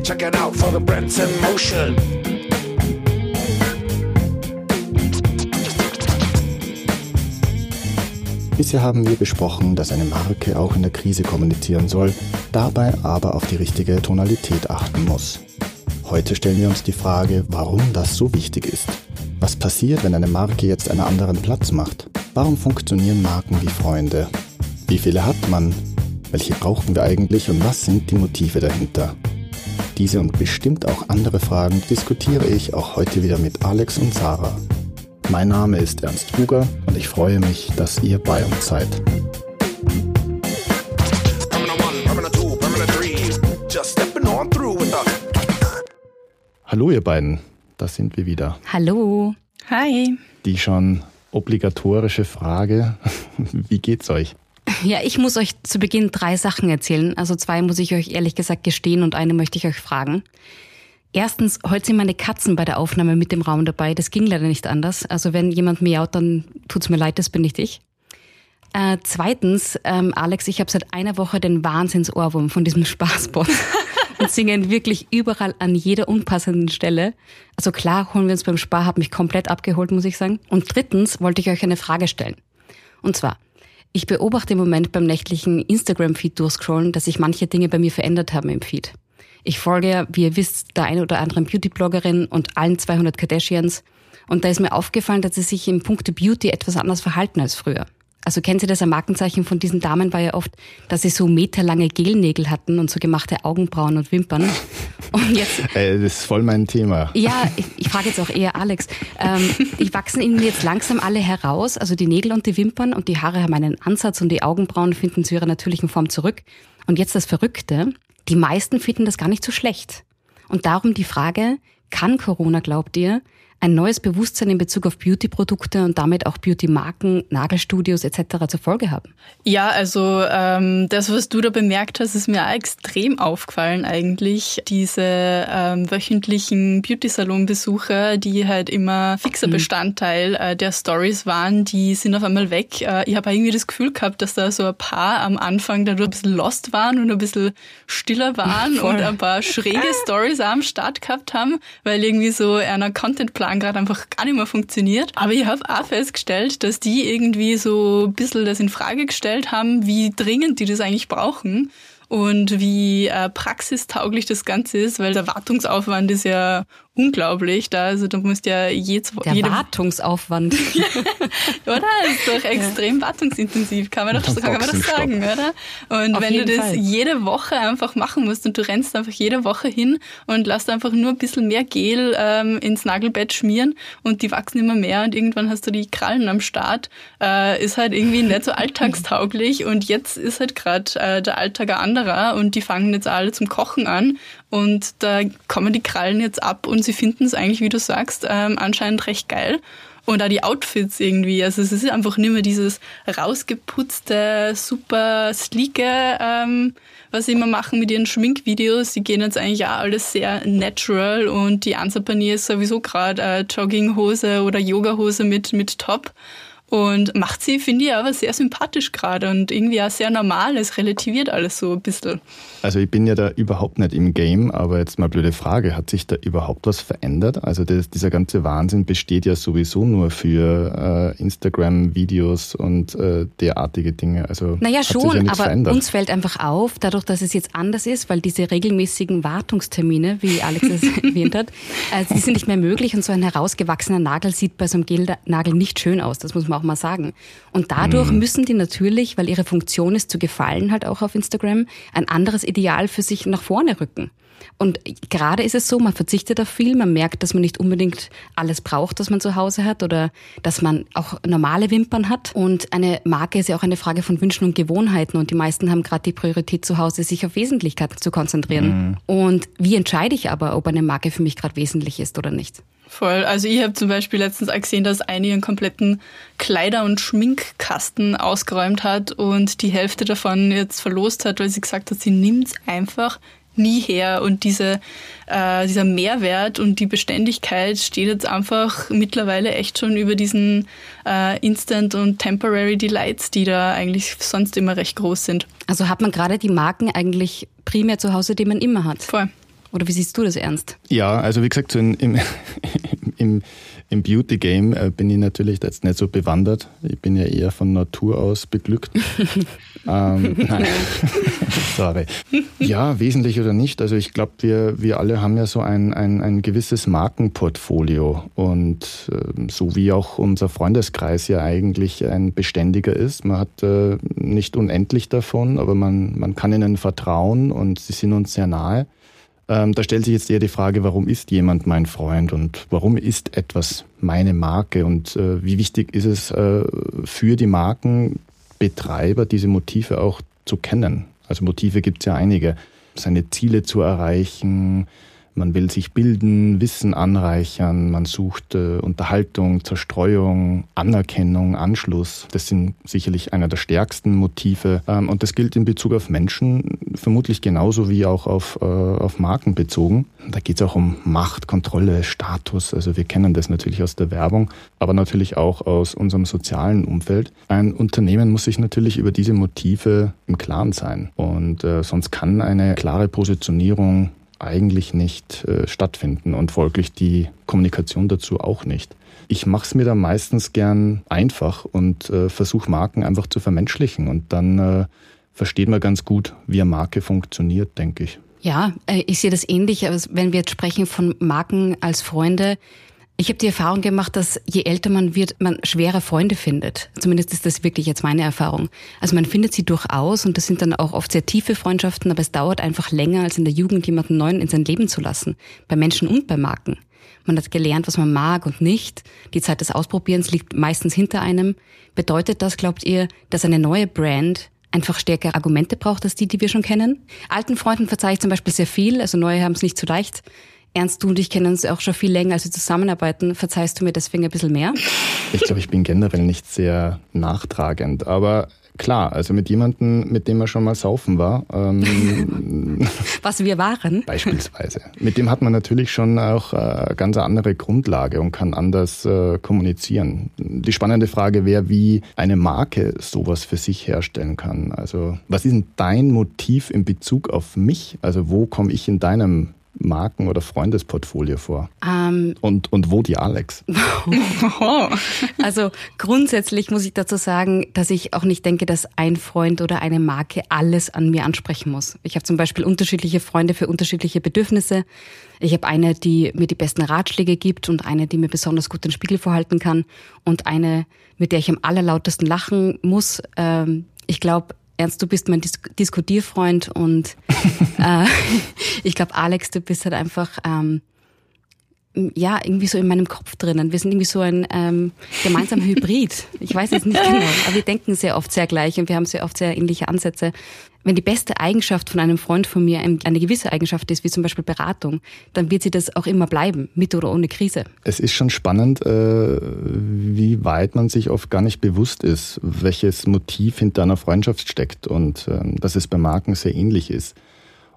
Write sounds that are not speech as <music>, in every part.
Check it out for the Brents in motion. Bisher haben wir besprochen, dass eine Marke auch in der Krise kommunizieren soll, dabei aber auf die richtige Tonalität achten muss. Heute stellen wir uns die Frage, warum das so wichtig ist. Was passiert, wenn eine Marke jetzt einen anderen Platz macht? Warum funktionieren Marken wie Freunde? Wie viele hat man? Welche brauchen wir eigentlich und was sind die Motive dahinter? Diese und bestimmt auch andere Fragen diskutiere ich auch heute wieder mit Alex und Sarah. Mein Name ist Ernst Huger und ich freue mich, dass ihr bei uns seid. Hallo ihr beiden, da sind wir wieder. Hallo. Hi. Die schon obligatorische Frage, <laughs> wie geht's euch? Ja, ich muss euch zu Beginn drei Sachen erzählen. Also zwei muss ich euch ehrlich gesagt gestehen und eine möchte ich euch fragen. Erstens, heute sind meine Katzen bei der Aufnahme mit dem Raum dabei. Das ging leider nicht anders. Also wenn jemand miaut, dann tut's mir leid, das bin nicht ich. Äh, zweitens, ähm, Alex, ich habe seit einer Woche den Wahnsinnsohrwurm von diesem <laughs> Spaßbot <laughs> und singen wirklich überall an jeder unpassenden Stelle. Also klar, holen wir uns beim Spar, hat mich komplett abgeholt, muss ich sagen. Und drittens wollte ich euch eine Frage stellen. Und zwar, ich beobachte im Moment beim nächtlichen Instagram-Feed durchscrollen, dass sich manche Dinge bei mir verändert haben im Feed. Ich folge ja, wie ihr wisst, der ein oder anderen Beauty-Bloggerin und allen 200 Kardashians. Und da ist mir aufgefallen, dass sie sich im Punkte Beauty etwas anders verhalten als früher. Also kennen Sie das, ein Markenzeichen von diesen Damen war ja oft, dass sie so meterlange Gelnägel hatten und so gemachte Augenbrauen und Wimpern. <laughs> Und jetzt. Äh, das ist voll mein Thema. Ja, ich, ich frage jetzt auch eher Alex. Ähm, die wachsen Ihnen jetzt langsam alle heraus, also die Nägel und die Wimpern und die Haare haben einen Ansatz und die Augenbrauen finden zu ihrer natürlichen Form zurück. Und jetzt das Verrückte, die meisten finden das gar nicht so schlecht. Und darum die Frage, kann Corona, glaubt ihr, ein neues Bewusstsein in Bezug auf Beauty-Produkte und damit auch Beauty-Marken, Nagelstudios etc. zur Folge haben? Ja, also ähm, das, was du da bemerkt hast, ist mir auch extrem aufgefallen eigentlich. Diese ähm, wöchentlichen Beauty-Salon-Besucher, die halt immer fixer mhm. Bestandteil äh, der Stories waren, die sind auf einmal weg. Äh, ich habe irgendwie das Gefühl gehabt, dass da so ein paar am Anfang da ein bisschen lost waren und ein bisschen stiller waren <laughs> Voll. und ein paar schräge <laughs> Stories am Start gehabt haben, weil irgendwie so einer Content-Plan Plan gerade einfach gar nicht mehr funktioniert. Aber ich habe auch festgestellt, dass die irgendwie so ein bisschen das in Frage gestellt haben, wie dringend die das eigentlich brauchen und wie äh, praxistauglich das Ganze ist, weil der Wartungsaufwand ist ja unglaublich. Da, also da musst ja jedes Der jede Wartungsaufwand. <laughs> oder? Das ist doch extrem wartungsintensiv, kann man doch, kann man doch sagen, oder? Und Auf wenn du das Fall. jede Woche einfach machen musst und du rennst einfach jede Woche hin und lässt einfach nur ein bisschen mehr Gel ähm, ins Nagelbett schmieren und die wachsen immer mehr und irgendwann hast du die Krallen am Start, äh, ist halt irgendwie nicht so <laughs> alltagstauglich und jetzt ist halt gerade äh, der Alltag ein anderer und die fangen jetzt alle zum Kochen an und da kommen die Krallen jetzt ab und sie finden es eigentlich, wie du sagst, ähm, anscheinend recht geil. Und auch die Outfits irgendwie. Also es ist einfach nicht mehr dieses rausgeputzte, super sleeke, ähm, was sie immer machen mit ihren Schminkvideos. Die gehen jetzt eigentlich auch alles sehr natural und die Ansapanier ist sowieso gerade äh, Jogginghose oder Yogahose mit, mit Top. Und macht sie, finde ich, aber sehr sympathisch gerade und irgendwie auch sehr normal. Es relativiert alles so ein bisschen. Also ich bin ja da überhaupt nicht im Game, aber jetzt mal blöde Frage, hat sich da überhaupt was verändert? Also das, dieser ganze Wahnsinn besteht ja sowieso nur für äh, Instagram-Videos und äh, derartige Dinge. Also naja schon, ja aber verändert. uns fällt einfach auf, dadurch, dass es jetzt anders ist, weil diese regelmäßigen Wartungstermine, wie Alex es <laughs> erwähnt hat, äh, die sind nicht mehr möglich und so ein herausgewachsener Nagel sieht bei so einem Gelnagel nicht schön aus. Das muss man auch mal sagen. Und dadurch mhm. müssen die natürlich, weil ihre Funktion ist zu gefallen, halt auch auf Instagram, ein anderes Ideal für sich nach vorne rücken. Und gerade ist es so, man verzichtet auf viel, man merkt, dass man nicht unbedingt alles braucht, was man zu Hause hat oder dass man auch normale Wimpern hat. Und eine Marke ist ja auch eine Frage von Wünschen und Gewohnheiten und die meisten haben gerade die Priorität zu Hause, sich auf Wesentlichkeiten zu konzentrieren. Mhm. Und wie entscheide ich aber, ob eine Marke für mich gerade wesentlich ist oder nicht? Voll. Also ich habe zum Beispiel letztens auch gesehen, dass eine ihren kompletten Kleider- und Schminkkasten ausgeräumt hat und die Hälfte davon jetzt verlost hat, weil sie gesagt hat, sie nimmt's einfach nie her und diese, äh, dieser Mehrwert und die Beständigkeit steht jetzt einfach mittlerweile echt schon über diesen äh, Instant und Temporary Delights, die da eigentlich sonst immer recht groß sind. Also hat man gerade die Marken eigentlich primär zu Hause, die man immer hat. Voll. Oder wie siehst du das ernst? Ja, also wie gesagt, so in, im, <laughs> im, im Beauty-Game äh, bin ich natürlich jetzt nicht so bewandert. Ich bin ja eher von Natur aus beglückt. <laughs> ähm, nein, <laughs> sorry. Ja, wesentlich oder nicht. Also ich glaube, wir, wir alle haben ja so ein, ein, ein gewisses Markenportfolio. Und äh, so wie auch unser Freundeskreis ja eigentlich ein beständiger ist. Man hat äh, nicht unendlich davon, aber man, man kann ihnen vertrauen und sie sind uns sehr nahe. Ähm, da stellt sich jetzt eher die Frage, warum ist jemand mein Freund und warum ist etwas meine Marke und äh, wie wichtig ist es äh, für die Markenbetreiber, diese Motive auch zu kennen. Also Motive gibt es ja einige. Seine Ziele zu erreichen, man will sich bilden, Wissen anreichern, man sucht äh, Unterhaltung, Zerstreuung, Anerkennung, Anschluss. Das sind sicherlich einer der stärksten Motive. Ähm, und das gilt in Bezug auf Menschen vermutlich genauso wie auch auf, äh, auf Marken bezogen. Da geht es auch um Macht, Kontrolle, Status. Also wir kennen das natürlich aus der Werbung, aber natürlich auch aus unserem sozialen Umfeld. Ein Unternehmen muss sich natürlich über diese Motive im Klaren sein. Und äh, sonst kann eine klare Positionierung eigentlich nicht äh, stattfinden und folglich die Kommunikation dazu auch nicht. Ich mache es mir da meistens gern einfach und äh, versuche Marken einfach zu vermenschlichen und dann äh, versteht man ganz gut, wie eine Marke funktioniert, denke ich. Ja, äh, ich sehe das ähnlich. Aber wenn wir jetzt sprechen von Marken als Freunde, ich habe die Erfahrung gemacht, dass je älter man wird, man schwerer Freunde findet. Zumindest ist das wirklich jetzt meine Erfahrung. Also man findet sie durchaus und das sind dann auch oft sehr tiefe Freundschaften, aber es dauert einfach länger, als in der Jugend jemanden neuen in sein Leben zu lassen. Bei Menschen und bei Marken. Man hat gelernt, was man mag und nicht. Die Zeit des Ausprobierens liegt meistens hinter einem. Bedeutet das, glaubt ihr, dass eine neue Brand einfach stärkere Argumente braucht als die, die wir schon kennen? Alten Freunden verzeihe ich zum Beispiel sehr viel, also neue haben es nicht so leicht. Ernst, du und ich kennen uns auch schon viel länger, als wir zusammenarbeiten. Verzeihst du mir deswegen ein bisschen mehr? Ich glaube, ich bin generell nicht sehr nachtragend, aber klar, also mit jemandem, mit dem man schon mal saufen war. Ähm, <laughs> Was wir waren. Beispielsweise. Mit dem hat man natürlich schon auch äh, ganz andere Grundlage und kann anders äh, kommunizieren. Die spannende Frage wäre, wie eine Marke sowas für sich herstellen kann. Also was ist denn dein Motiv in Bezug auf mich? Also wo komme ich in deinem Marken- oder Freundesportfolio vor? Ähm, und, und wo die Alex? <laughs> also grundsätzlich muss ich dazu sagen, dass ich auch nicht denke, dass ein Freund oder eine Marke alles an mir ansprechen muss. Ich habe zum Beispiel unterschiedliche Freunde für unterschiedliche Bedürfnisse. Ich habe eine, die mir die besten Ratschläge gibt und eine, die mir besonders gut den Spiegel vorhalten kann und eine, mit der ich am allerlautesten lachen muss. Ähm, ich glaube, Ernst, du bist mein Dis Diskutierfreund und <laughs> äh, <laughs> ich glaube, Alex, du bist halt einfach ähm, ja irgendwie so in meinem Kopf drinnen. Wir sind irgendwie so ein ähm, gemeinsamer Hybrid. Ich weiß es nicht genau, aber wir denken sehr oft sehr gleich und wir haben sehr oft sehr ähnliche Ansätze. Wenn die beste Eigenschaft von einem Freund von mir eine gewisse Eigenschaft ist, wie zum Beispiel Beratung, dann wird sie das auch immer bleiben, mit oder ohne Krise. Es ist schon spannend, äh, wie weit man sich oft gar nicht bewusst ist, welches Motiv hinter einer Freundschaft steckt und ähm, dass es bei Marken sehr ähnlich ist.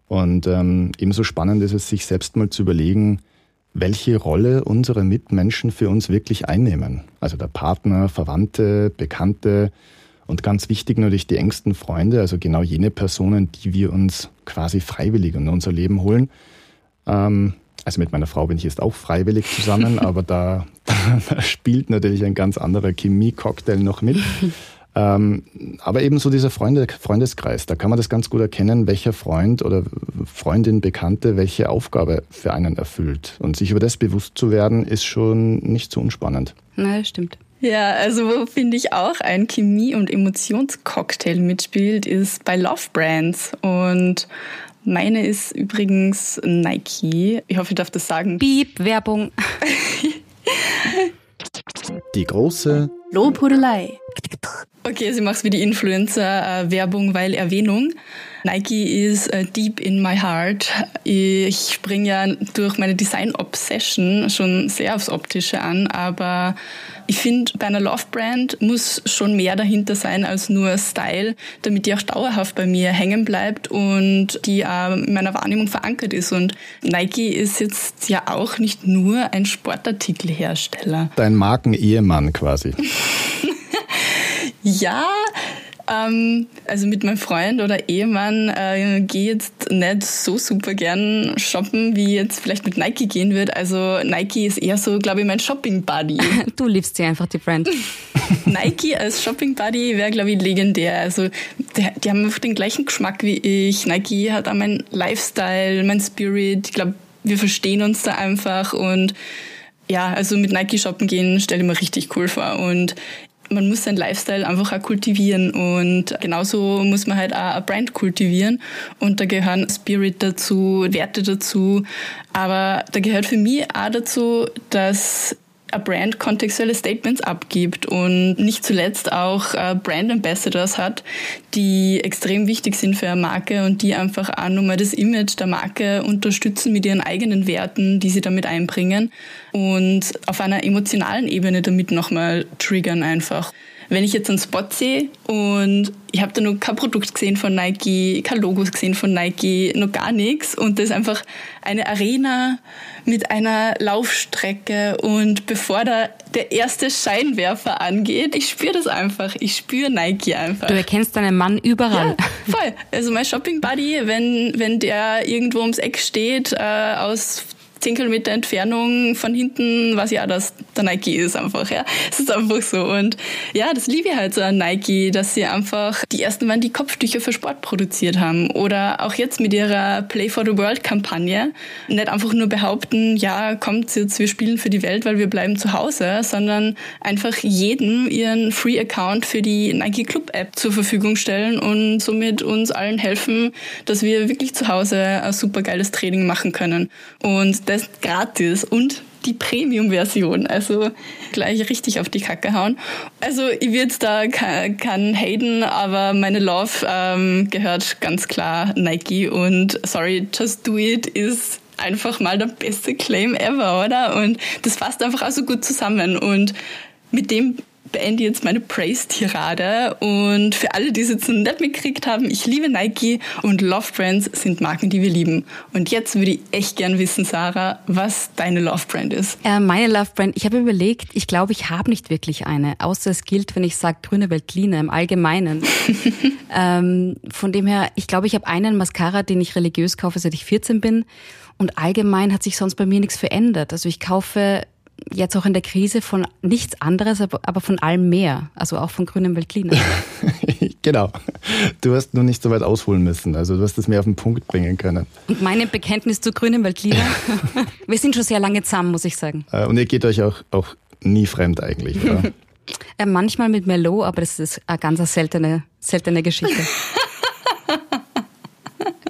Und ähm, ebenso spannend ist es, sich selbst mal zu überlegen, welche Rolle unsere Mitmenschen für uns wirklich einnehmen. Also der Partner, Verwandte, Bekannte, und ganz wichtig natürlich die engsten Freunde, also genau jene Personen, die wir uns quasi freiwillig in unser Leben holen. Ähm, also mit meiner Frau bin ich jetzt auch freiwillig zusammen, <laughs> aber da, <laughs> da spielt natürlich ein ganz anderer Chemie-Cocktail noch mit. Ähm, aber eben so dieser Freunde, Freundeskreis, da kann man das ganz gut erkennen, welcher Freund oder Freundin, Bekannte welche Aufgabe für einen erfüllt. Und sich über das bewusst zu werden, ist schon nicht so unspannend. Na, stimmt. Ja, also wo finde ich auch ein Chemie- und Emotionscocktail mitspielt, ist bei Love Brands. Und meine ist übrigens Nike. Ich hoffe, ich darf das sagen. Piep, Werbung. <laughs> Die große Lobhudelei. Okay, ich mache es wie die Influencer-Werbung, weil Erwähnung. Nike ist uh, deep in my heart. Ich springe ja durch meine Design-Obsession schon sehr aufs Optische an, aber ich finde, bei einer Love-Brand muss schon mehr dahinter sein als nur Style, damit die auch dauerhaft bei mir hängen bleibt und die auch in meiner Wahrnehmung verankert ist. Und Nike ist jetzt ja auch nicht nur ein Sportartikelhersteller. Dein Markenehemann quasi. <laughs> ja, Ähm, also mit meinem Freund oder Ehemann äh, gehe jetzt nicht so super gern shoppen, wie jetzt vielleicht mit Nike gehen wird. Also Nike ist eher so, glaube ich, mein Shopping-Buddy. <laughs> du liebst sie einfach, die Brand. <laughs> Nike als Shopping-Buddy wäre, glaube ich, legendär. Also die, die haben einfach den gleichen Geschmack wie ich. Nike hat auch mein Lifestyle, mein Spirit. Ich glaube, wir verstehen uns da einfach und ja, also mit Nike shoppen gehen stelle ich mir richtig cool vor. Und man muss seinen Lifestyle einfach auch kultivieren und genauso muss man halt auch eine Brand kultivieren und da gehören Spirit dazu, Werte dazu, aber da gehört für mich auch dazu, dass eine Brand kontextuelle Statements abgibt und nicht zuletzt auch äh, Brand Ambassadors hat, die extrem wichtig sind für eine Marke und die einfach auch nochmal das Image der Marke unterstützen mit ihren eigenen Werten, die sie damit einbringen und auf einer emotionalen Ebene damit nochmal triggern einfach. Wenn ich jetzt einen Spot sehe und ich habe da noch kein Produkt gesehen von Nike, kein Logos gesehen von Nike, noch gar nichts und das ist einfach eine Arena mit einer Laufstrecke und bevor da der erste Scheinwerfer angeht, ich spüre das einfach, ich spüre Nike einfach. Du erkennst deinen Mann überall. Ja, voll. Also mein Shopping Buddy, wenn, wenn der irgendwo ums Eck steht, äh, aus 10 Kilometer Entfernung von hinten weiß ich auch, dass der Nike ist einfach, ja. Es ist einfach so. Und ja, das liebe ich halt so an Nike, dass sie einfach die ersten waren, die Kopftücher für Sport produziert haben. Oder auch jetzt mit ihrer Play for the World Kampagne. Nicht einfach nur behaupten, ja, kommt jetzt, wir spielen für die Welt, weil wir bleiben zu Hause, sondern einfach jedem ihren Free Account für die Nike Club App zur Verfügung stellen und somit uns allen helfen, dass wir wirklich zu Hause ein super geiles Training machen können. Und das gratis und die Premium-Version. Also gleich richtig auf die Kacke hauen. Also ich würde da kein Hayden, aber meine Love ähm, gehört ganz klar Nike und sorry, Just Do It ist einfach mal der beste Claim ever, oder? Und das fasst einfach auch so gut zusammen. Und mit dem beende jetzt meine Praise-Tirade. Und für alle, die es jetzt nicht mitgekriegt haben, ich liebe Nike und Love Brands sind Marken, die wir lieben. Und jetzt würde ich echt gern wissen, Sarah, was deine Love Brand ist. Äh, meine Love Brand, ich habe überlegt, ich glaube, ich habe nicht wirklich eine, außer es gilt, wenn ich sage grüne Veltline im Allgemeinen. <laughs> ähm, von dem her, ich glaube, ich habe einen Mascara, den ich religiös kaufe, seit ich 14 bin. Und allgemein hat sich sonst bei mir nichts verändert. Also ich kaufe jetzt auch in der Krise von nichts anderes, aber von allem mehr. Also auch von grünem Veltliner. <laughs> genau. Du hast nur nicht so weit ausholen müssen. Also du hast es mehr auf den Punkt bringen können. Und mein Bekenntnis zu grünem Veltliner. <laughs> Wir sind schon sehr lange zusammen, muss ich sagen. Äh, und ihr geht euch auch, auch nie fremd eigentlich, oder? <laughs> Äh, manchmal mit Merlot, aber das ist eine ganz seltene, seltene Geschichte.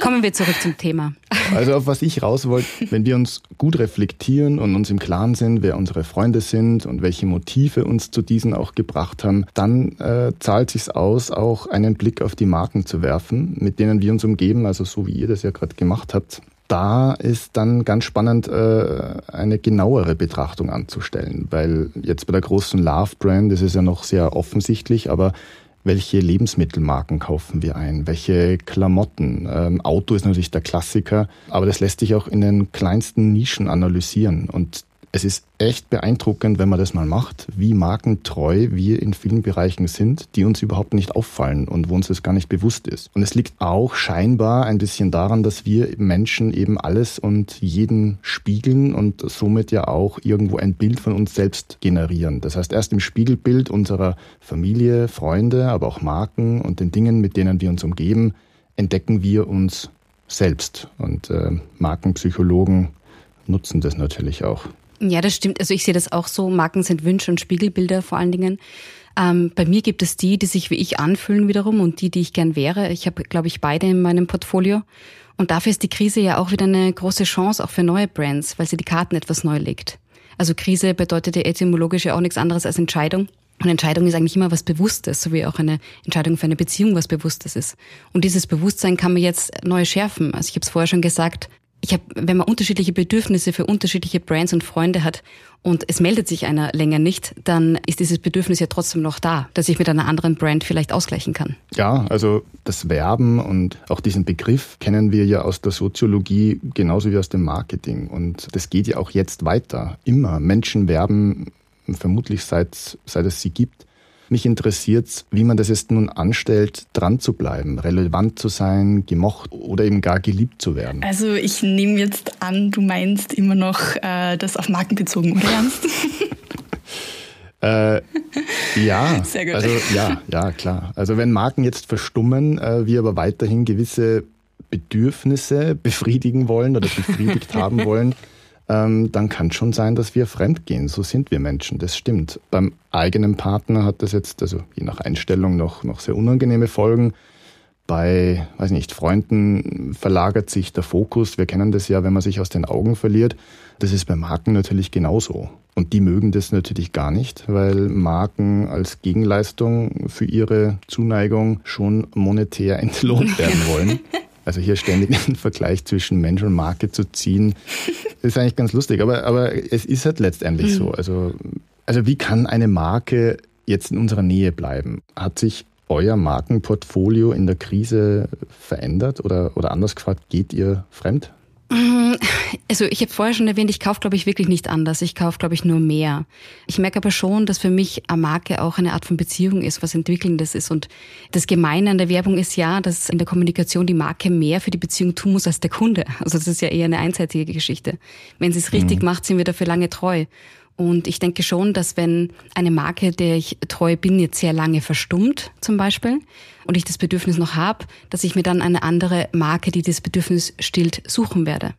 Kommen wir zurück zum Thema. Also auf was ich raus wollte, wenn wir uns gut reflektieren und uns im Klaren sind, wer unsere Freunde sind und welche Motive uns zu diesen auch gebracht haben, dann äh, zahlt sich's aus, auch einen Blick auf die Marken zu werfen, mit denen wir uns umgeben, also so wie ihr das ja gerade gemacht habt. Da ist dann ganz spannend, äh, eine genauere Betrachtung anzustellen, weil jetzt bei der großen Love Brand ist es ja noch sehr offensichtlich, aber welche Lebensmittelmarken kaufen wir ein, welche Klamotten. Ähm, Auto ist natürlich der Klassiker, aber das lässt sich auch in den kleinsten Nischen analysieren. Und es ist echt beeindruckend, wenn man das mal macht, wie markentreu wir in vielen Bereichen sind, die uns überhaupt nicht auffallen und wo uns das gar nicht bewusst ist. Und es liegt auch scheinbar ein bisschen daran, dass wir Menschen eben alles und jeden spiegeln und somit ja auch irgendwo ein Bild von uns selbst generieren. Das heißt, erst im Spiegelbild unserer Familie, Freunde, aber auch Marken und den Dingen, mit denen wir uns umgeben, entdecken wir uns selbst. Und äh, Markenpsychologen nutzen das natürlich auch. Ja, das stimmt. Also ich sehe das auch so. Marken sind Wünsche und Spiegelbilder vor allen Dingen. Ähm, bei mir gibt es die, die sich wie ich anfühlen wiederum und die, die ich gern wäre. Ich habe, glaube ich, beide in meinem Portfolio. Und dafür ist die Krise ja auch wieder eine große Chance, auch für neue Brands, weil sie die Karten etwas neu legt. Also Krise bedeutet ja etymologisch ja auch nichts anderes als Entscheidung. Und Entscheidung ist eigentlich immer was Bewusstes, so wie auch eine Entscheidung für eine Beziehung was Bewusstes ist. Und dieses Bewusstsein kann man jetzt neu schärfen. Also ich habe es vorher schon gesagt, ich habe, wenn man unterschiedliche Bedürfnisse für unterschiedliche Brands und Freunde hat und es meldet sich einer länger nicht, dann ist dieses Bedürfnis ja trotzdem noch da, dass ich mit einer anderen Brand vielleicht ausgleichen kann. Ja, also das Werben und auch diesen Begriff kennen wir ja aus der Soziologie genauso wie aus dem Marketing und das geht ja auch jetzt weiter. Immer Menschen werben vermutlich seit seit es sie gibt Mich interessiert, wie man das jetzt nun anstellt, dran zu bleiben, relevant zu sein, gemocht oder eben gar geliebt zu werden. Also ich nehme jetzt an, du meinst immer noch äh, das auf Marken bezogen, oder Ernst? <laughs> Äh, ja, <laughs> Sehr gut. also ja, ja, klar. Also wenn Marken jetzt verstummen, äh, wir aber weiterhin gewisse Bedürfnisse befriedigen wollen oder befriedigt haben <laughs> wollen, ähm, dann kann es schon sein, dass wir fremdgehen. So sind wir Menschen, das stimmt. Beim eigenen Partner hat das jetzt, also je nach Einstellung, noch, noch sehr unangenehme Folgen. Bei, weiß nicht, Freunden verlagert sich der Fokus. Wir kennen das ja, wenn man sich aus den Augen verliert. Das ist bei Marken natürlich genauso. Und die mögen das natürlich gar nicht, weil Marken als Gegenleistung für ihre Zuneigung schon monetär <laughs> entlohnt werden wollen. <laughs> Also hier ständig <laughs> einen Vergleich zwischen Mensch und Marke zu ziehen, <laughs> ist eigentlich ganz lustig. Aber, aber es ist halt letztendlich mhm. so. Also, also wie kann eine Marke jetzt in unserer Nähe bleiben? Hat sich euer Markenportfolio in der Krise verändert oder, oder anders gefragt, geht ihr fremd? Mm, also ich habe vorher schon erwähnt, ich kaufe, glaube ich, wirklich nicht anders. Ich kaufe, glaube ich, nur mehr. Ich merke aber schon, dass für mich eine Marke auch eine Art von Beziehung ist, was Entwickelndes ist. Und das Gemeine an der Werbung ist ja, dass in der Kommunikation die Marke mehr für die Beziehung tun muss als der Kunde. Also das ist ja eher eine einseitige Geschichte. Wenn sie es richtig mhm. macht, sind wir dafür lange treu. Und ich denke schon, dass wenn eine Marke, der ich treu bin, jetzt sehr lange verstummt zum Beispiel und ich das Bedürfnis noch habe, dass ich mir dann eine andere Marke, die das Bedürfnis stillt, suchen werde.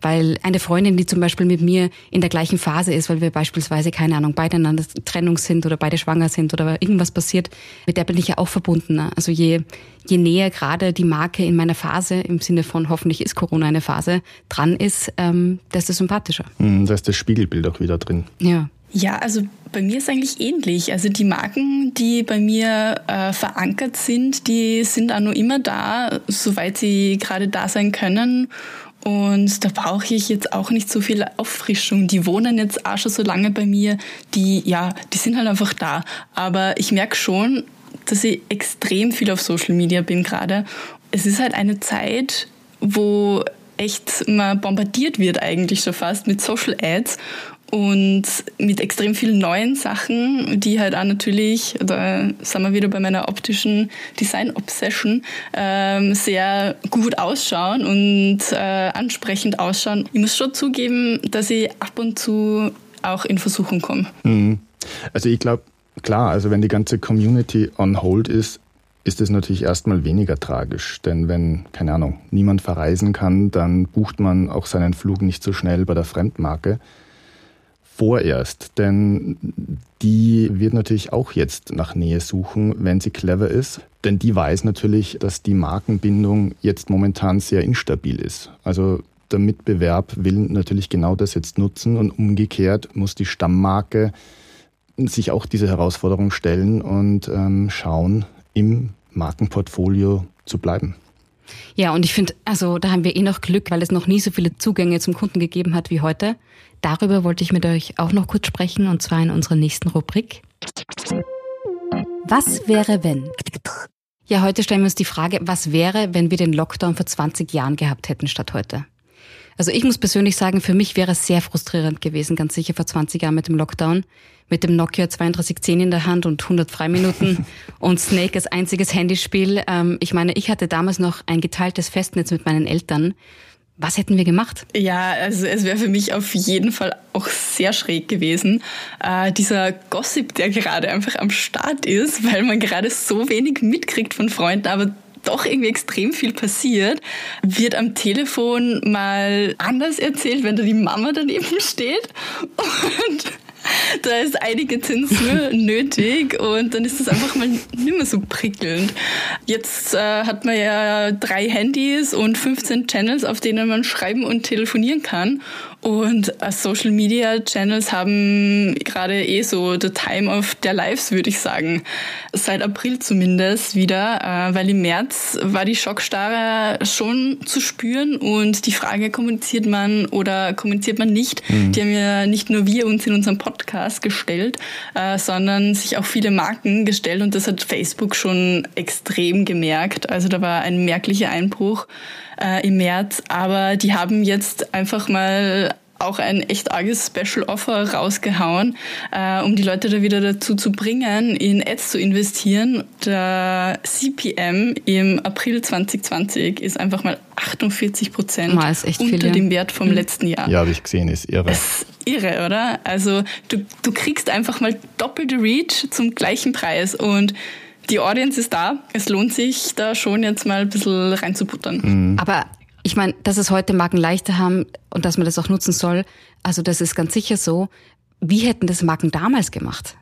Weil eine Freundin, die zum Beispiel mit mir in der gleichen Phase ist, weil wir beispielsweise, keine Ahnung, beide in einer Trennung sind oder beide schwanger sind oder irgendwas passiert, mit der bin ich ja auch verbunden. Also je, je näher gerade die Marke in meiner Phase, im Sinne von hoffentlich ist Corona eine Phase, dran ist, ähm, desto sympathischer. Hm, da ist das Spiegelbild auch wieder drin. Ja. Ja, also bei mir ist eigentlich ähnlich. Also die Marken, die bei mir äh, verankert sind, die sind auch nur immer da, soweit sie gerade da sein können. Und da brauche ich jetzt auch nicht so viel Auffrischung. Die wohnen jetzt auch schon so lange bei mir. Die, ja, die sind halt einfach da. Aber ich merke schon, dass ich extrem viel auf Social Media bin gerade. Es ist halt eine Zeit, wo echt man bombardiert wird eigentlich schon fast mit Social Ads und mit extrem vielen neuen Sachen, die halt auch natürlich, da sind wir wieder bei meiner optischen Design-Obsession, ähm, sehr gut ausschauen und äh, ansprechend ausschauen. Ich muss schon zugeben, dass ich ab und zu auch in Versuchung komme. Mhm. Also ich glaube, klar, also wenn die ganze Community on hold ist, ist es natürlich erstmal weniger tragisch. Denn wenn, keine Ahnung, niemand verreisen kann, dann bucht man auch seinen Flug nicht so schnell bei der Fremdmarke vorerst, denn die wird natürlich auch jetzt nach Nähe suchen, wenn sie clever ist. Denn die weiß natürlich, dass die Markenbindung jetzt momentan sehr instabil ist. Also der Mitbewerb will natürlich genau das jetzt nutzen und umgekehrt muss die Stammmarke sich auch diese Herausforderung stellen und ähm, schauen, im Markenportfolio zu bleiben. Ja, und ich finde, also da haben wir eh noch Glück, weil es noch nie so viele Zugänge zum Kunden gegeben hat wie heute. Darüber wollte ich mit euch auch noch kurz sprechen und zwar in unserer nächsten Rubrik. Was wäre, wenn? Ja, heute stellen wir uns die Frage, was wäre, wenn wir den Lockdown vor 20 Jahren gehabt hätten statt heute? Also ich muss persönlich sagen, für mich wäre es sehr frustrierend gewesen, ganz sicher vor 20 Jahren mit dem Lockdown, mit dem Nokia 3210 in der Hand und 100 Freiminuten <laughs> und Snake als einziges Handyspiel. Ähm, ich meine, ich hatte damals noch ein geteiltes Festnetz mit meinen Eltern was hätten wir gemacht? Ja, also es wäre für mich auf jeden Fall auch sehr schräg gewesen. Äh, dieser Gossip, der gerade einfach am Start ist, weil man gerade so wenig mitkriegt von Freunden, aber doch irgendwie extrem viel passiert, wird am Telefon mal anders erzählt, wenn da die Mama daneben <laughs> steht. Und da ist einige Zensur <laughs> nötig und dann ist das einfach mal nicht mehr so prickelnd. Jetzt äh, hat man ja drei Handys und 15 Channels, auf denen man schreiben und telefonieren kann. Und äh, Social Media Channels haben gerade eh so the time of their lives, würde ich sagen. Seit April zumindest wieder, äh, weil im März war die Schockstarre schon zu spüren und die Frage, kommuniziert man oder kommuniziert man nicht, mhm. die haben ja nicht nur wir uns in unserem Podcast gestellt, äh, sondern sich auch viele Marken gestellt und das hat Facebook schon extrem gemerkt. Also da war ein merklicher Einbruch äh, im März, aber die haben jetzt einfach mal auch ein echt arges Special Offer rausgehauen, äh, um die Leute da wieder dazu zu bringen, in Ads zu investieren. Der CPM im April 2020 ist einfach mal 48 Prozent unter viel, ja. dem Wert vom mhm. letzten Jahr. Ja, habe ich gesehen, ist irre. Das ist irre, oder? Also du, du kriegst einfach mal doppelte Reach zum gleichen Preis und die Audience ist da. Es lohnt sich, da schon jetzt mal ein bisschen reinzubuttern. Mhm. Aber ich meine, dass es heute Marken leichter haben und dass man das auch nutzen soll, also das ist ganz sicher so. Wie hätten das Marken damals gemacht?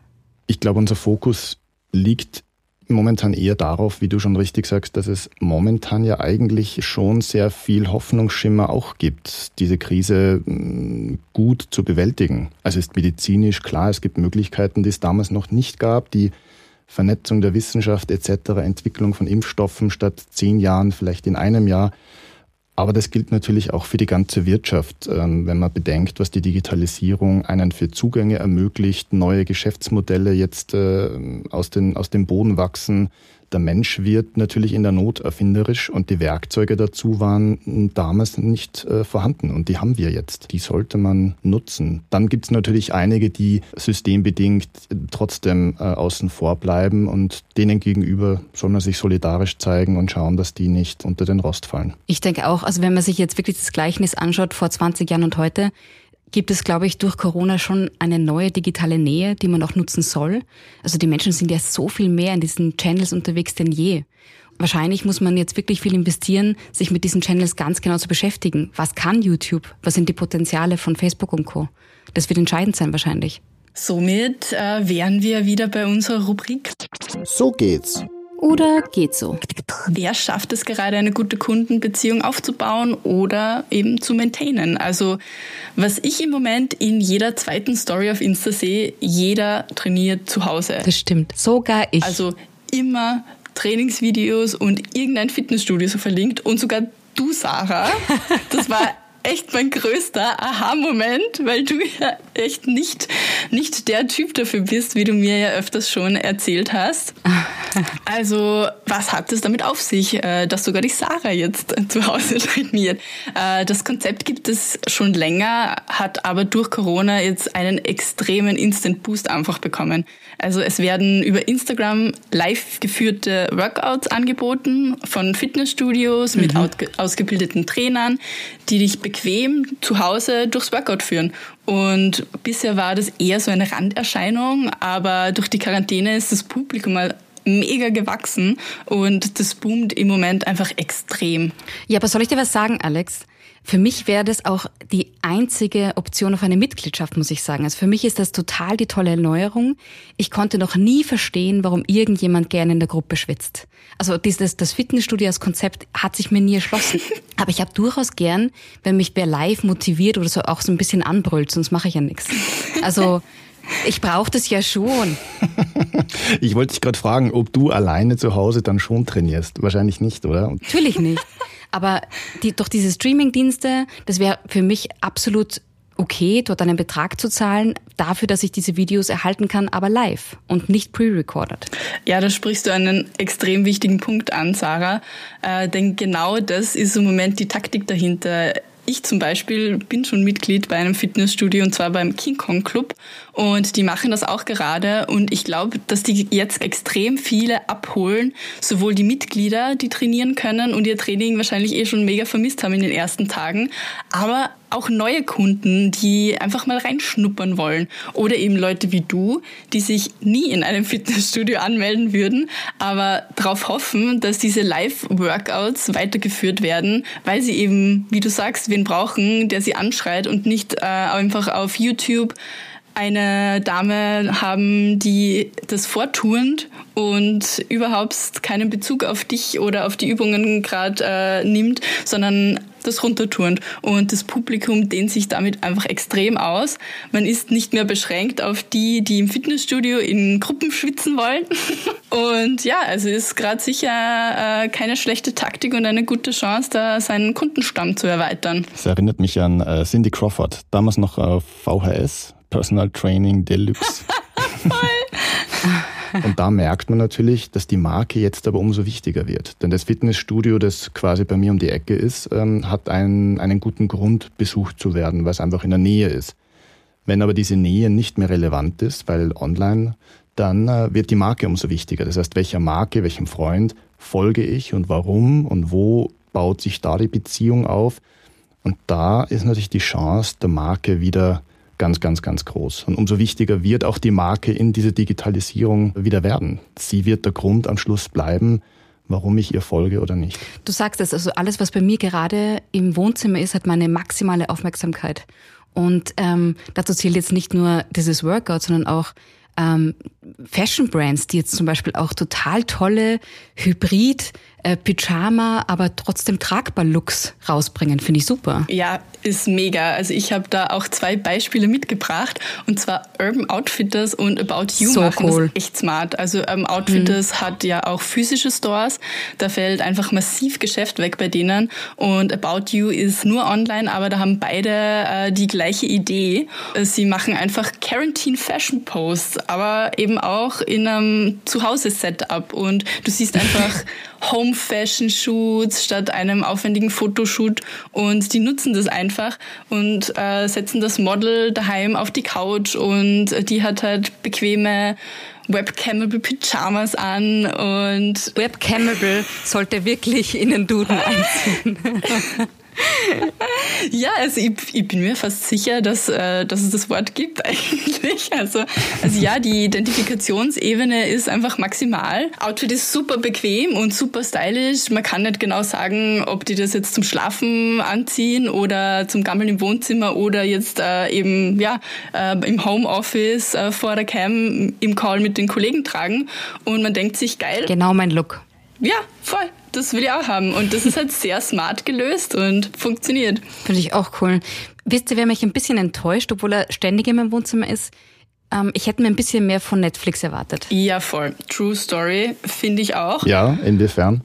Ich glaube, unser Fokus liegt momentan eher darauf, wie du schon richtig sagst, dass es momentan ja eigentlich schon sehr viel Hoffnungsschimmer auch gibt, diese Krise mm, gut zu bewältigen. Also ist medizinisch klar, es gibt Möglichkeiten, die es damals noch nicht gab, die Vernetzung der Wissenschaft etc., Entwicklung von Impfstoffen statt zehn Jahren vielleicht in einem Jahr. Aber das gilt natürlich auch für die ganze Wirtschaft, ähm, wenn man bedenkt, was die Digitalisierung einen für Zugänge ermöglicht, neue Geschäftsmodelle jetzt äh, aus, den, aus dem Boden wachsen, der Mensch wird natürlich in der Not erfinderisch und die Werkzeuge dazu waren damals nicht äh, vorhanden und die haben wir jetzt. Die sollte man nutzen. Dann gibt es natürlich einige, die systembedingt trotzdem äh, außen vor bleiben und denen gegenüber soll man sich solidarisch zeigen und schauen, dass die nicht unter den Rost fallen. Ich denke auch, also wenn man sich jetzt wirklich das Gleichnis anschaut vor 20 Jahren und heute, gibt es, glaube ich, durch Corona schon eine neue digitale Nähe, die man auch nutzen soll. Also die Menschen sind ja so viel mehr in diesen Channels unterwegs denn je. Wahrscheinlich muss man jetzt wirklich viel investieren, sich mit diesen Channels ganz genau zu beschäftigen. Was kann YouTube? Was sind die Potenziale von Facebook und Co? Das wird entscheidend sein wahrscheinlich. Somit äh, wären wir wieder bei unserer Rubrik. So geht's. Oder geht so? Wer schafft es gerade, eine gute Kundenbeziehung aufzubauen oder eben zu maintainen? Also, was ich im Moment in jeder zweiten Story auf Insta sehe, jeder trainiert zu Hause. Das stimmt. Sogar ich. Also immer Trainingsvideos und irgendein Fitnessstudio so verlinkt und sogar du, Sarah. <laughs> Das war echt mein größter Aha-Moment, weil du ja echt nicht, nicht der Typ dafür bist, wie du mir ja öfters schon erzählt hast. <laughs> Also, was hat es damit auf sich, äh, dass sogar die Sarah jetzt zu Hause <laughs> trainiert? Äh, das Konzept gibt es schon länger, hat aber durch Corona jetzt einen extremen Instant-Boost einfach bekommen. Also es werden über Instagram live geführte Workouts angeboten von Fitnessstudios mhm. mit ausgebildeten Trainern, die dich bequem zu Hause durchs Workout führen. Und bisher war das eher so eine Randerscheinung, aber durch die Quarantäne ist das Publikum mal mega gewachsen und das boomt im Moment einfach extrem. Ja, aber soll ich dir was sagen, Alex? Für mich wäre das auch die einzige Option auf eine Mitgliedschaft, muss ich sagen. Also für mich ist das total die tolle Erneuerung. Ich konnte noch nie verstehen, warum irgendjemand gerne in der Gruppe schwitzt. Also dieses, das Fitnessstudio als Konzept hat sich mir nie erschlossen. <laughs> Aber ich habe durchaus gern, wenn mich wer live motiviert oder so auch so ein bisschen anbrüllt, sonst mache ich ja nichts. Also ich brauche das ja schon. <laughs> Ich wollte dich gerade fragen, ob du alleine zu Hause dann schon trainierst. Wahrscheinlich nicht, oder? Natürlich nicht. Aber die, durch diese Streaming-Dienste, das wäre für mich absolut okay, dort einen Betrag zu zahlen, dafür, dass ich diese Videos erhalten kann, aber live und nicht pre-recorded. Ja, da sprichst du einen extrem wichtigen Punkt an, Sarah. Äh, denn genau das ist im Moment die Taktik dahinter. Ich zum Beispiel bin schon Mitglied bei einem Fitnessstudio und zwar beim King Kong Club und die machen das auch gerade und ich glaube, dass die jetzt extrem viele abholen, sowohl die Mitglieder, die trainieren können und ihr Training wahrscheinlich eh schon mega vermisst haben in den ersten Tagen, aber auch neue Kunden, die einfach mal reinschnuppern wollen. Oder eben Leute wie du, die sich nie in einem <laughs> Fitnessstudio anmelden würden, aber darauf hoffen, dass diese Live-Workouts weitergeführt werden, weil sie eben, wie du sagst, wen brauchen, der sie anschreit und nicht äh, einfach auf YouTube eine Dame haben, die das vorturnt und überhaupt keinen Bezug auf dich oder auf die Übungen gerade äh, nimmt, sondern das runterturnt. Und das Publikum dehnt sich damit einfach extrem aus. Man ist nicht mehr beschränkt auf die, die im Fitnessstudio in Gruppen schwitzen wollen. <laughs> Und ja, also ist gerade sicher äh, keine schlechte Taktik und eine gute Chance, da seinen Kundenstamm zu erweitern. Das erinnert mich an äh, Cindy Crawford, damals noch auf VHS, Personal Training Deluxe. Voll. Und da merkt man natürlich, dass die Marke jetzt aber umso wichtiger wird. Denn das Fitnessstudio, das quasi bei mir um die Ecke ist, ähm, hat einen, einen guten Grund, besucht zu werden, weil es einfach in der Nähe ist. Wenn aber diese Nähe nicht mehr relevant ist, weil online, dann äh, wird die Marke umso wichtiger. Das heißt, welcher Marke, welchem Freund folge ich und warum und wo baut sich da die Beziehung auf? Und da ist natürlich die Chance der Marke wieder ganz, ganz, ganz groß. Und umso wichtiger wird auch die Marke in dieser Digitalisierung wieder werden. Sie wird der Grund am Schluss bleiben, warum ich ihr folge oder nicht. Du sagst es, also alles, was bei mir gerade im Wohnzimmer ist, hat meine maximale Aufmerksamkeit. Und ähm, dazu zählt jetzt nicht nur dieses Workout, sondern auch ähm, Fashion Brands, die jetzt zum Beispiel auch total tolle Hybrid äh, Pyjama, aber trotzdem tragbar Looks rausbringen, finde ich super. Ja, ist mega. Also ich habe da auch zwei Beispiele mitgebracht und zwar Urban Outfitters und About You so machen cool. das echt smart. Also Urban Outfitters mhm. hat ja auch physische Stores, da fällt einfach massiv Geschäft weg bei denen und About You ist nur online, aber da haben beide äh, die gleiche Idee. Sie machen einfach Quarantine Fashion Posts, aber eben auch in einem Zuhause-Setup und du siehst einfach <laughs> Home Fashion Shoots statt einem aufwendigen Fotoshoot und die nutzen das einfach und äh, setzen das Model daheim auf die Couch und die hat halt bequeme Webcamable Pyjamas an und Webcamable sollte wirklich in den Duden <laughs> einziehen. <laughs> ja, also ich, ich, bin mir fast sicher, dass, äh, dass es das Wort gibt <laughs> eigentlich. Also, also ja, die Identifikationsebene ist einfach maximal. Outfit ist super bequem und super stylisch. Man kann nicht genau sagen, ob die das jetzt zum Schlafen anziehen oder zum Gammeln im Wohnzimmer oder jetzt äh, eben ja, äh, im Homeoffice äh, vor der Cam im Call mit den Kollegen tragen. Und man denkt sich, geil. Genau mein Look. Ja, voll das will ich auch haben. Und das ist halt sehr smart gelöst und funktioniert. Finde ich auch cool. Wisst ihr, wer mich ein bisschen enttäuscht, obwohl er ständig in meinem Wohnzimmer ist? Ähm, ich hätte mir ein bisschen mehr von Netflix erwartet. Ja, voll. True Story, finde ich auch. Ja, inwiefern?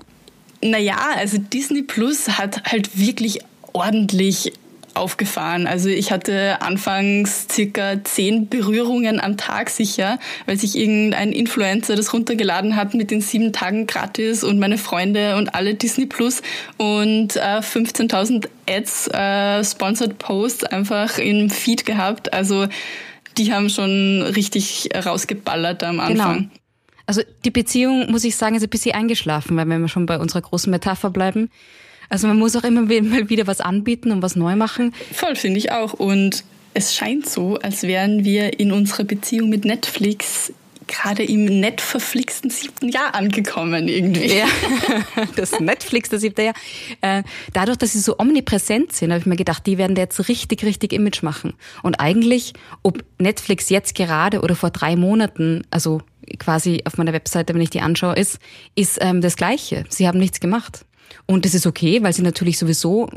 Naja, also Disney Plus hat halt wirklich ordentlich aufgefahren. Also ich hatte anfangs circa zehn Berührungen am Tag sicher, weil sich irgendein Influencer das runtergeladen hat mit den sieben Tagen gratis und meine Freunde und alle Disney Plus und äh, 15.000 Ads, äh, Sponsored Posts einfach im Feed gehabt. Also die haben schon richtig rausgeballert am Anfang. Genau. Also die Beziehung, muss ich sagen, ist ein bisschen eingeschlafen, weil wenn wir schon bei unserer großen Metapher bleiben, also man muss auch immer mal wieder was anbieten und was neu machen. Voll, finde ich auch. Und es scheint so, als wären wir in unserer Beziehung mit Netflix gerade im nett verflixten siebten Jahr angekommen irgendwie. Ja, <laughs> das Netflix, das siebte Jahr. Äh, dadurch, dass sie so omnipräsent sind, habe ich mir gedacht, die werden da jetzt richtig, richtig Image machen. Und eigentlich, ob Netflix jetzt gerade oder vor drei Monaten, also quasi auf meiner Webseite, wenn ich die anschaue, ist, ist ähm, das Gleiche. Sie haben nichts gemacht. Und das ist okay, weil sie natürlich sowieso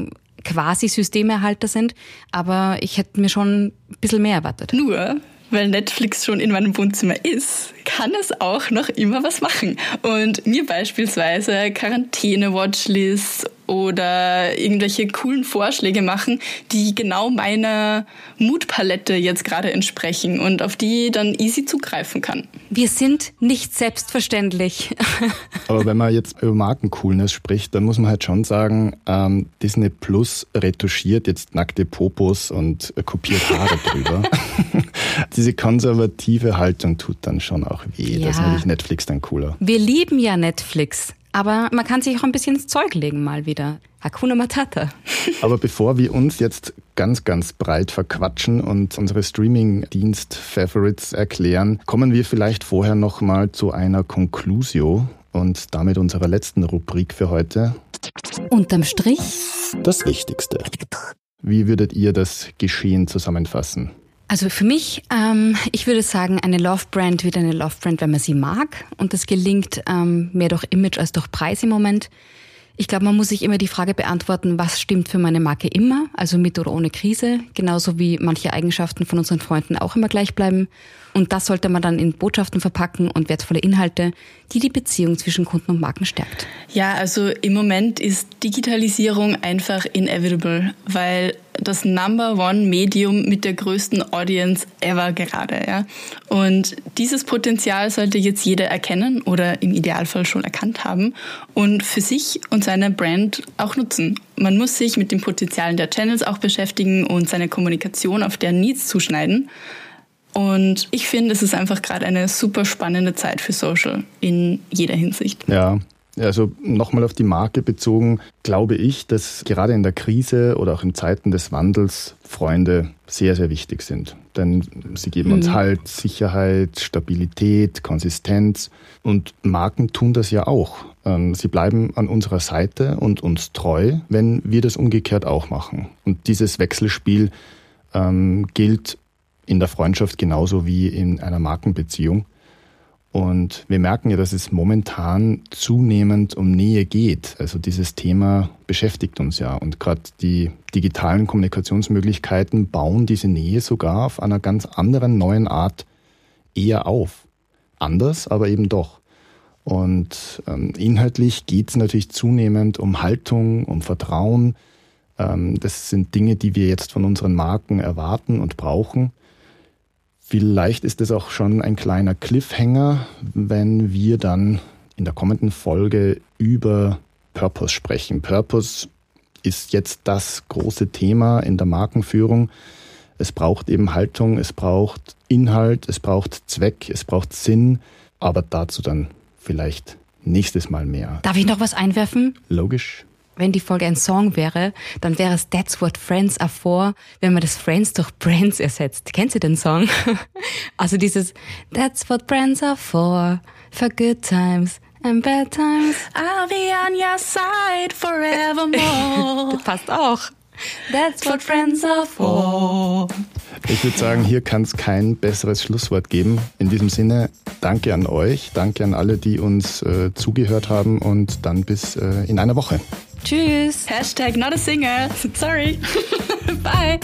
quasi Systemerhalter sind, aber ich hätte mir schon ein bisschen mehr erwartet. Nur, weil Netflix schon in meinem Wohnzimmer ist, kann es auch noch immer was machen. Und mir beispielsweise Quarantäne-Watchlists oder irgendwelche coolen Vorschläge machen, die genau meiner Mutpalette jetzt gerade entsprechen und auf die dann easy zugreifen kann. Wir sind nicht selbstverständlich. <laughs> Aber wenn man jetzt über Markencoolness spricht, dann muss man halt schon sagen, ähm, Disney Plus retuschiert jetzt nackte Popos und kopiert Haare drüber. <laughs> <laughs> Diese konservative Haltung tut dann schon auch weh. Ja. Das ist nämlich Netflix dann cooler. Wir lieben ja Netflix. Aber man kann sich auch ein bisschen ins Zeug legen mal wieder. Hakuna Matata. <laughs> Aber bevor wir uns jetzt ganz, ganz breit verquatschen und unsere Streaming-Dienst-Favorites erklären, kommen wir vielleicht vorher noch mal zu einer Conclusio und damit unserer letzten Rubrik für heute. Unterm Strich. Das Wichtigste. Wie würdet ihr das Geschehen zusammenfassen? Also für mich, ähm, ich würde sagen, eine Love-Brand wird eine Love-Brand, wenn man sie mag. Und das gelingt ähm, mehr durch Image als durch Preis im Moment. Ich glaube, man muss sich immer die Frage beantworten, was stimmt für meine Marke immer, also mit oder ohne Krise, genauso wie manche Eigenschaften von unseren Freunden auch immer gleich bleiben. Und das sollte man dann in Botschaften verpacken und wertvolle Inhalte, die die Beziehung zwischen Kunden und Marken stärkt. Ja, also im Moment ist Digitalisierung einfach inevitable, weil das Number One Medium mit der größten Audience ever gerade. Ja? Und dieses Potenzial sollte jetzt jeder erkennen oder im Idealfall schon erkannt haben und für sich und seine Brand auch nutzen. Man muss sich mit den Potenzialen der Channels auch beschäftigen und seine Kommunikation auf deren Needs zuschneiden. Und ich finde, es ist einfach gerade eine super spannende Zeit für Social in jeder Hinsicht. Ja, also nochmal auf die Marke bezogen, glaube ich, dass gerade in der Krise oder auch in Zeiten des Wandels Freunde sehr, sehr wichtig sind. Denn sie geben uns mhm. Halt, Sicherheit, Stabilität, Konsistenz. Und Marken tun das ja auch. Ähm, sie bleiben an unserer Seite und uns treu, wenn wir das umgekehrt auch machen. Und dieses Wechselspiel ähm, gilt in der Freundschaft genauso wie in einer Markenbeziehung. Und wir merken ja, dass es momentan zunehmend um Nähe geht. Also dieses Thema beschäftigt uns ja. Und gerade die digitalen Kommunikationsmöglichkeiten bauen diese Nähe sogar auf einer ganz anderen neuen Art eher auf. Anders, aber eben doch. Und ähm, inhaltlich geht es natürlich zunehmend um Haltung, um Vertrauen. Ähm, das sind Dinge, die wir jetzt von unseren Marken erwarten und brauchen. Vielleicht ist es auch schon ein kleiner Cliffhanger, wenn wir dann in der kommenden Folge über Purpose sprechen. Purpose ist jetzt das große Thema in der Markenführung. Es braucht eben Haltung, es braucht Inhalt, es braucht Zweck, es braucht Sinn, aber dazu dann vielleicht nächstes Mal mehr. Darf ich noch was einwerfen? Logisch wenn die Folge ein Song wäre, dann wäre es That's What Friends Are For, wenn man das Friends durch Brands ersetzt. Kennt ihr den Song? <laughs> Also dieses That's What Friends Are For, for good times and bad times. I'll be on your side forevermore. <laughs> das passt auch. That's what friends are for. Ich würde sagen, hier kann es kein besseres Schlusswort geben. In diesem Sinne, danke an euch, danke an alle, die uns äh, zugehört haben und dann bis äh, in einer Woche. Tschüss. Hashtag not a singer. Sorry. <laughs> Bye.